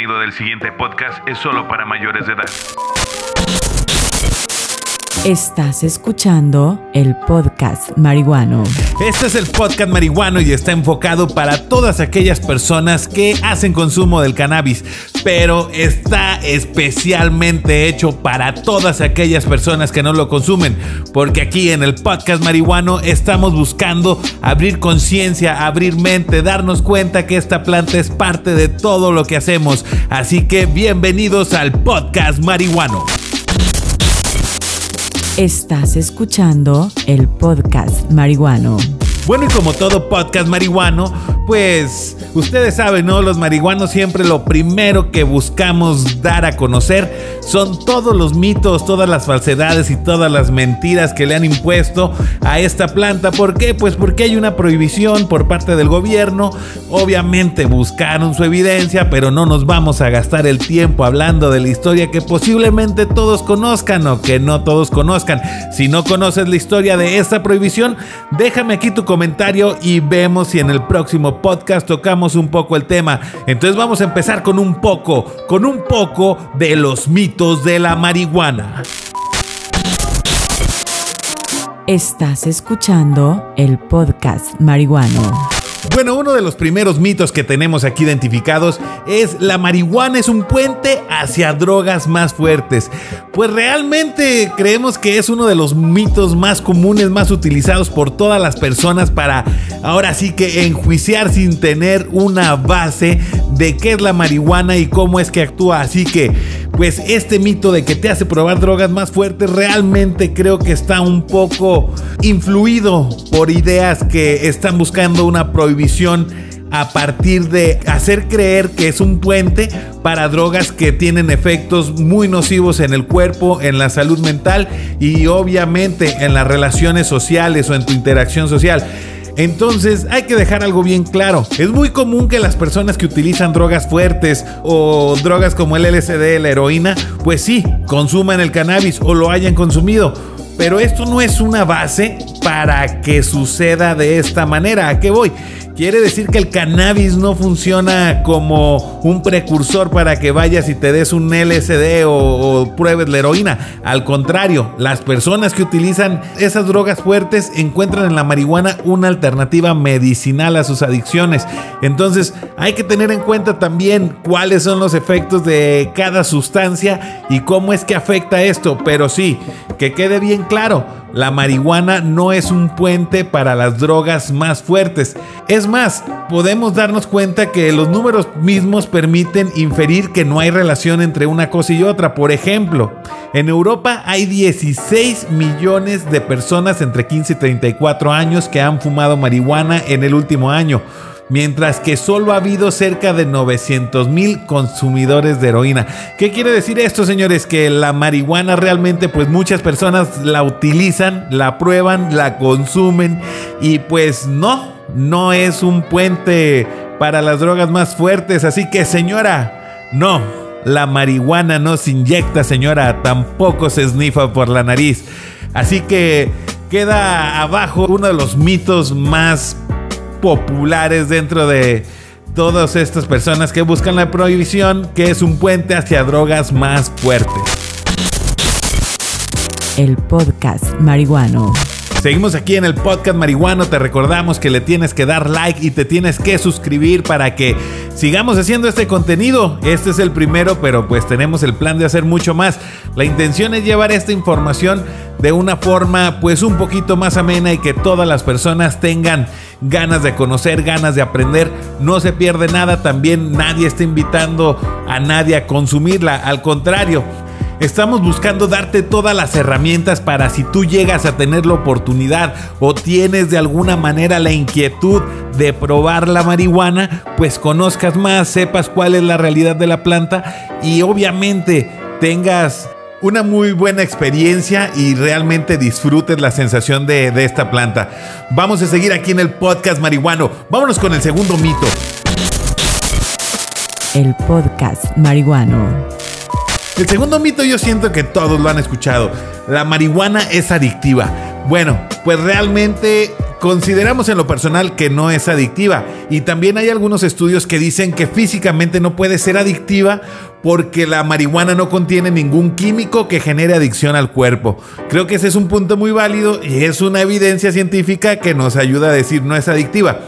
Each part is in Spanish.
contenido del siguiente podcast es solo para mayores de edad. Estás escuchando el podcast marihuano. Este es el podcast marihuano y está enfocado para todas aquellas personas que hacen consumo del cannabis, pero está especialmente hecho para todas aquellas personas que no lo consumen, porque aquí en el podcast marihuano estamos buscando abrir conciencia, abrir mente, darnos cuenta que esta planta es parte de todo lo que hacemos. Así que bienvenidos al podcast marihuano. Estás escuchando el podcast marihuano. Bueno, y como todo podcast marihuano, pues ustedes saben, ¿no? Los marihuanos siempre lo primero que buscamos dar a conocer son todos los mitos, todas las falsedades y todas las mentiras que le han impuesto a esta planta. ¿Por qué? Pues porque hay una prohibición por parte del gobierno. Obviamente buscaron su evidencia, pero no nos vamos a gastar el tiempo hablando de la historia que posiblemente todos conozcan o que no todos conozcan. Si no conoces la historia de esta prohibición, déjame aquí tu comentario y vemos si en el próximo podcast tocamos un poco el tema. Entonces vamos a empezar con un poco, con un poco de los mitos de la marihuana. Estás escuchando el podcast marihuano. Bueno, uno de los primeros mitos que tenemos aquí identificados es la marihuana es un puente hacia drogas más fuertes. Pues realmente creemos que es uno de los mitos más comunes, más utilizados por todas las personas para ahora sí que enjuiciar sin tener una base de qué es la marihuana y cómo es que actúa. Así que, pues este mito de que te hace probar drogas más fuertes realmente creo que está un poco influido por ideas que están buscando una prohibición a partir de hacer creer que es un puente para drogas que tienen efectos muy nocivos en el cuerpo, en la salud mental y obviamente en las relaciones sociales o en tu interacción social. Entonces hay que dejar algo bien claro. Es muy común que las personas que utilizan drogas fuertes o drogas como el LSD, la heroína, pues sí, consuman el cannabis o lo hayan consumido. Pero esto no es una base para que suceda de esta manera. ¿A qué voy? Quiere decir que el cannabis no funciona como un precursor para que vayas y te des un LSD o, pruebes la heroína. Al contrario, las personas que utilizan esas drogas fuertes encuentran en la marihuana una alternativa medicinal a sus adicciones. Entonces hay que tener en cuenta también cuáles son los efectos de cada sustancia y cómo es que afecta esto. Pero sí, que quede bien claro, la marihuana no es un puente para las drogas más fuertes. Es más, podemos darnos cuenta que los números mismos permiten inferir que no hay relación entre una cosa y otra. Por ejemplo, en Europa hay 16 millones de personas entre 15 y 34 años que han fumado marihuana en el último año mientras que solo ha habido cerca de 900 mil consumidores de heroína. ¿Qué quiere decir esto, señores? Que la marihuana realmente, pues muchas personas la utilizan, la prueban, la consumen y pues no, no es un puente para las drogas más fuertes. Así que señora, no, la marihuana no se inyecta, señora, tampoco se snifa por la nariz. Así que queda abajo uno de los mitos más populares dentro de todas estas personas que buscan la prohibición, que es un puente hacia drogas más fuertes. El podcast marihuano. Seguimos aquí en el podcast marihuano. Te recordamos que le tienes que dar like y te tienes que suscribir para que sigamos haciendo este contenido. Este es el primero, pero pues tenemos el plan de hacer mucho más. La intención es llevar esta información de una forma pues un poquito más amena y que todas las personas tengan ganas de conocer, ganas de aprender. No se pierde nada. También nadie está invitando a nadie a consumirla. Al contrario. Estamos buscando darte todas las herramientas para si tú llegas a tener la oportunidad o tienes de alguna manera la inquietud de probar la marihuana, pues conozcas más, sepas cuál es la realidad de la planta y obviamente tengas una muy buena experiencia y realmente disfrutes la sensación de, de, esta planta. Vamos a seguir aquí en el podcast marihuano. Vámonos con el segundo mito. El podcast marihuano. El segundo mito yo siento que todos lo han escuchado. La marihuana es adictiva. Bueno, pues realmente Consideramos en lo personal que no es adictiva y también hay algunos estudios que dicen que físicamente no puede ser adictiva porque la marihuana no contiene ningún químico que genere adicción al cuerpo. Creo que ese es un punto muy válido y es una evidencia científica que nos ayuda a decir no es adictiva.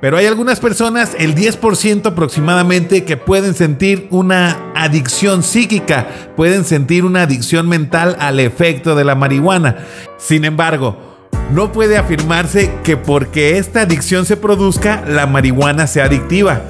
Pero hay algunas personas, el 10% aproximadamente, que pueden sentir una adicción psíquica, pueden sentir una adicción mental al efecto de la marihuana. Sin embargo, no puede afirmarse que porque esta adicción se produzca, la marihuana sea adictiva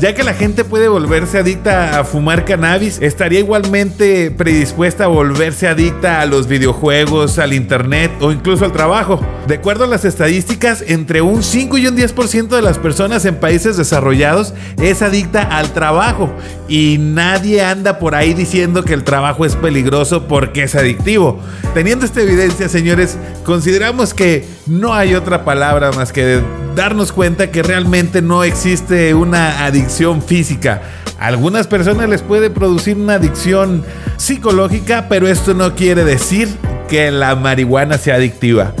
ya que la gente puede volverse adicta a fumar cannabis, estaría igualmente predispuesta a volverse adicta a los videojuegos, al internet o incluso al trabajo. De acuerdo a las estadísticas, entre un 5 y un 10% de las personas en países desarrollados es adicta al trabajo y nadie anda por ahí diciendo que el trabajo es peligroso porque es adictivo. Teniendo esta evidencia, señores, consideramos que no hay otra palabra más que darnos cuenta que realmente no existe una adicción física. A algunas personas les puede producir una adicción psicológica, pero esto no quiere decir que la marihuana sea adictiva.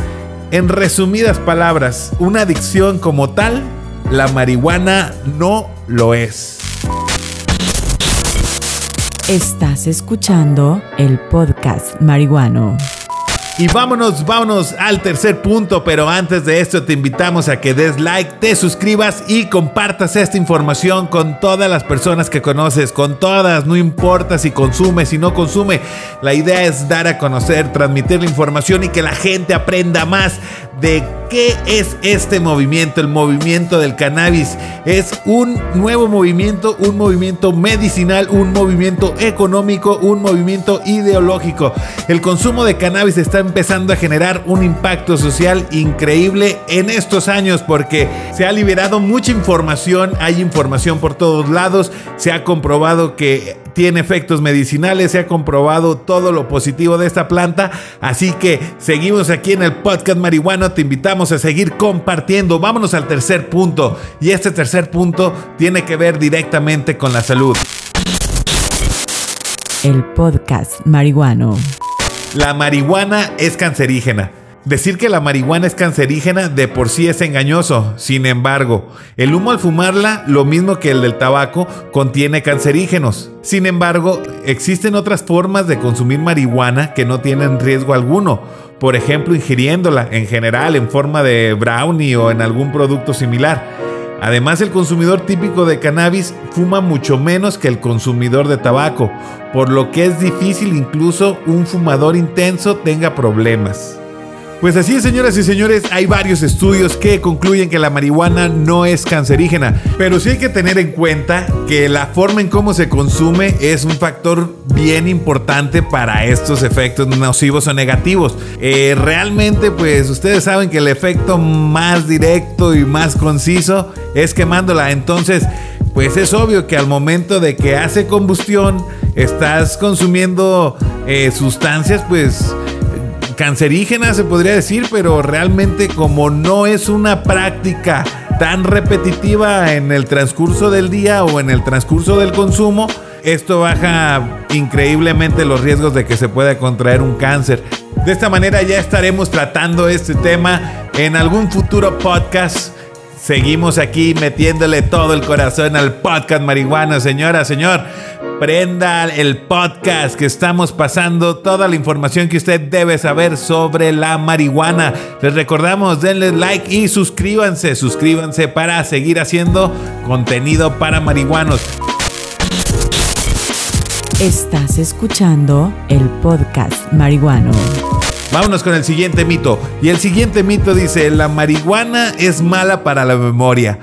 En resumidas palabras, una adicción como tal, la marihuana no lo es. Estás escuchando el podcast marihuano. Y vámonos, vámonos al tercer punto, pero antes de esto te invitamos a que des like, te suscribas y compartas esta información con todas las personas que conoces, con todas, no importa si consume, si no consume. La idea es dar a conocer, transmitir la información y que la gente aprenda más de qué es este movimiento, el movimiento del cannabis. Es un nuevo movimiento, un movimiento medicinal, un movimiento económico, un movimiento ideológico. El consumo de cannabis está empezando a generar un impacto social increíble en estos años porque se ha liberado mucha información, hay información por todos lados, se ha comprobado que tiene efectos medicinales, se ha comprobado todo lo positivo de esta planta, así que seguimos aquí en el podcast marihuano, te invitamos a seguir compartiendo, vámonos al tercer punto y este tercer punto tiene que ver directamente con la salud. El podcast marihuano. La marihuana es cancerígena. Decir que la marihuana es cancerígena de por sí es engañoso. Sin embargo, el humo al fumarla, lo mismo que el del tabaco, contiene cancerígenos. Sin embargo, existen otras formas de consumir marihuana que no tienen riesgo alguno. Por ejemplo, ingiriéndola en general en forma de brownie o en algún producto similar. Además, el consumidor típico de cannabis fuma mucho menos que el consumidor de tabaco, por lo que es difícil incluso un fumador intenso tenga problemas. Pues así es, señoras y señores, hay varios estudios que concluyen que la marihuana no es cancerígena, pero sí hay que tener en cuenta que la forma en cómo se consume es un factor bien importante para estos efectos nocivos o negativos. Eh, realmente, pues ustedes saben que el efecto más directo y más conciso es quemándola, entonces pues es obvio que al momento de que hace combustión estás consumiendo eh, sustancias pues cancerígena, se podría decir, pero realmente como no es una práctica tan repetitiva en el transcurso del día o en el transcurso del consumo, esto baja increíblemente los riesgos de que se pueda contraer un cáncer. De esta manera ya estaremos tratando este tema en algún futuro podcast. Seguimos aquí metiéndole todo el corazón al podcast marihuana, señora, señor prenda el podcast que estamos pasando toda la información que usted debe saber sobre la marihuana. Les recordamos, denle like y suscríbanse, suscríbanse para seguir haciendo contenido para marihuanos. Estás escuchando el podcast marihuano. Vámonos con el siguiente mito. Y el siguiente mito dice, la marihuana es mala para la memoria.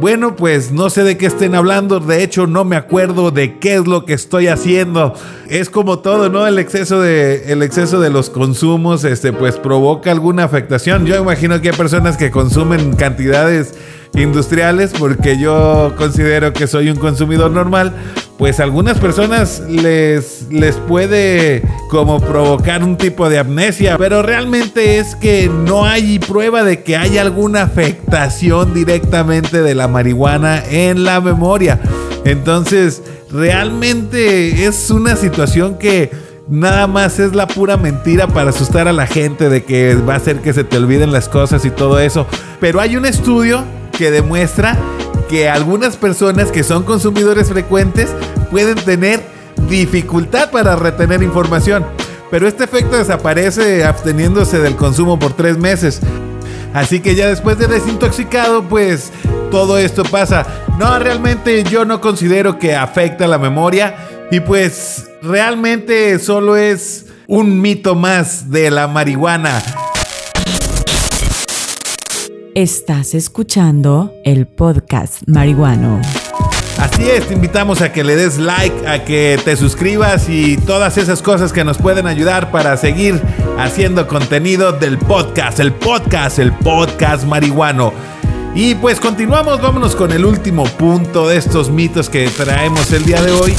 Bueno, pues no sé de qué estén hablando, de hecho no me acuerdo de qué es lo que estoy haciendo. Es como todo, ¿no? El exceso de el exceso de los consumos este pues provoca alguna afectación. Yo imagino que hay personas que consumen cantidades industriales porque yo considero que soy un consumidor normal, pues a algunas personas les, les puede como provocar un tipo de amnesia, pero realmente es que no hay prueba de que haya alguna afectación directamente de la marihuana en la memoria. Entonces, realmente es una situación que nada más es la pura mentira para asustar a la gente de que va a hacer que se te olviden las cosas y todo eso. Pero hay un estudio que demuestra que algunas personas que son consumidores frecuentes pueden tener dificultad para retener información. Pero este efecto desaparece absteniéndose del consumo por tres meses. Así que ya después de desintoxicado, pues todo esto pasa. No, realmente yo no considero que afecta la memoria. Y pues realmente solo es un mito más de la marihuana. Estás escuchando el podcast marihuano. Así es, te invitamos a que le des like, a que te suscribas y todas esas cosas que nos pueden ayudar para seguir haciendo contenido del podcast, el podcast, el podcast marihuano. Y pues continuamos, vámonos con el último punto de estos mitos que traemos el día de hoy.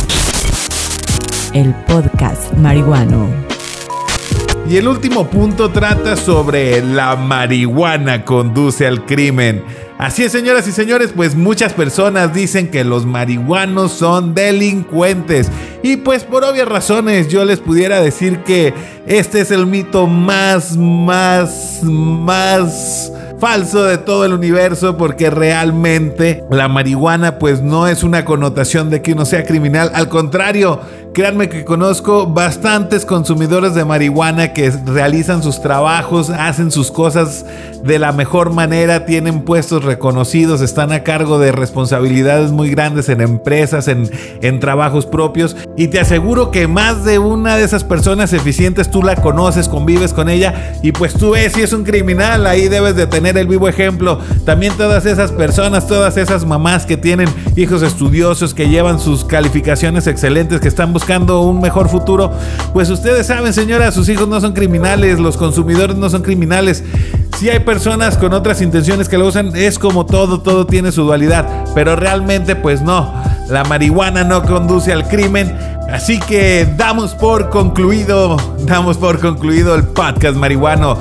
El podcast marihuano. Y el último punto trata sobre la marihuana conduce al crimen. Así es, señoras y señores, pues muchas personas dicen que los marihuanos son delincuentes. Y pues por obvias razones yo les pudiera decir que este es el mito más, más, más falso de todo el universo porque realmente la marihuana pues no es una connotación de que uno sea criminal, al contrario, créanme que conozco bastantes consumidores de marihuana que realizan sus trabajos, hacen sus cosas de la mejor manera, tienen puestos reconocidos, están a cargo de responsabilidades muy grandes en empresas, en, en trabajos propios y te aseguro que más de una de esas personas eficientes tú la conoces, convives con ella y pues tú ves si es un criminal, ahí debes de tener el vivo ejemplo. También todas esas personas, todas esas mamás que tienen hijos estudiosos, que llevan sus calificaciones excelentes, que están buscando un mejor futuro, pues ustedes saben, señora, sus hijos no son criminales, los consumidores no son criminales. Si hay personas con otras intenciones que lo usan, es como todo, todo tiene su dualidad, pero realmente pues no, la marihuana no conduce al crimen, así que damos por concluido, damos por concluido el podcast marihuano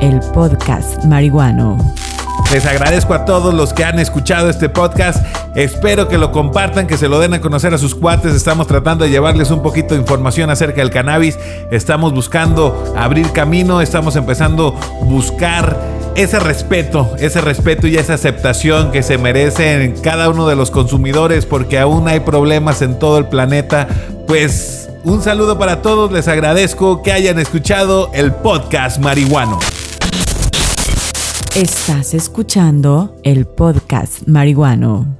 el podcast marihuano. Les agradezco a todos los que han escuchado este podcast. Espero que lo compartan, que se lo den a conocer a sus cuates. Estamos tratando de llevarles un poquito de información acerca del cannabis. Estamos buscando abrir camino. Estamos empezando a buscar ese respeto, ese respeto y esa aceptación que se merecen cada uno de los consumidores porque aún hay problemas en todo el planeta. Pues un saludo para todos. Les agradezco que hayan escuchado el podcast marihuano. Estás escuchando el podcast marihuano.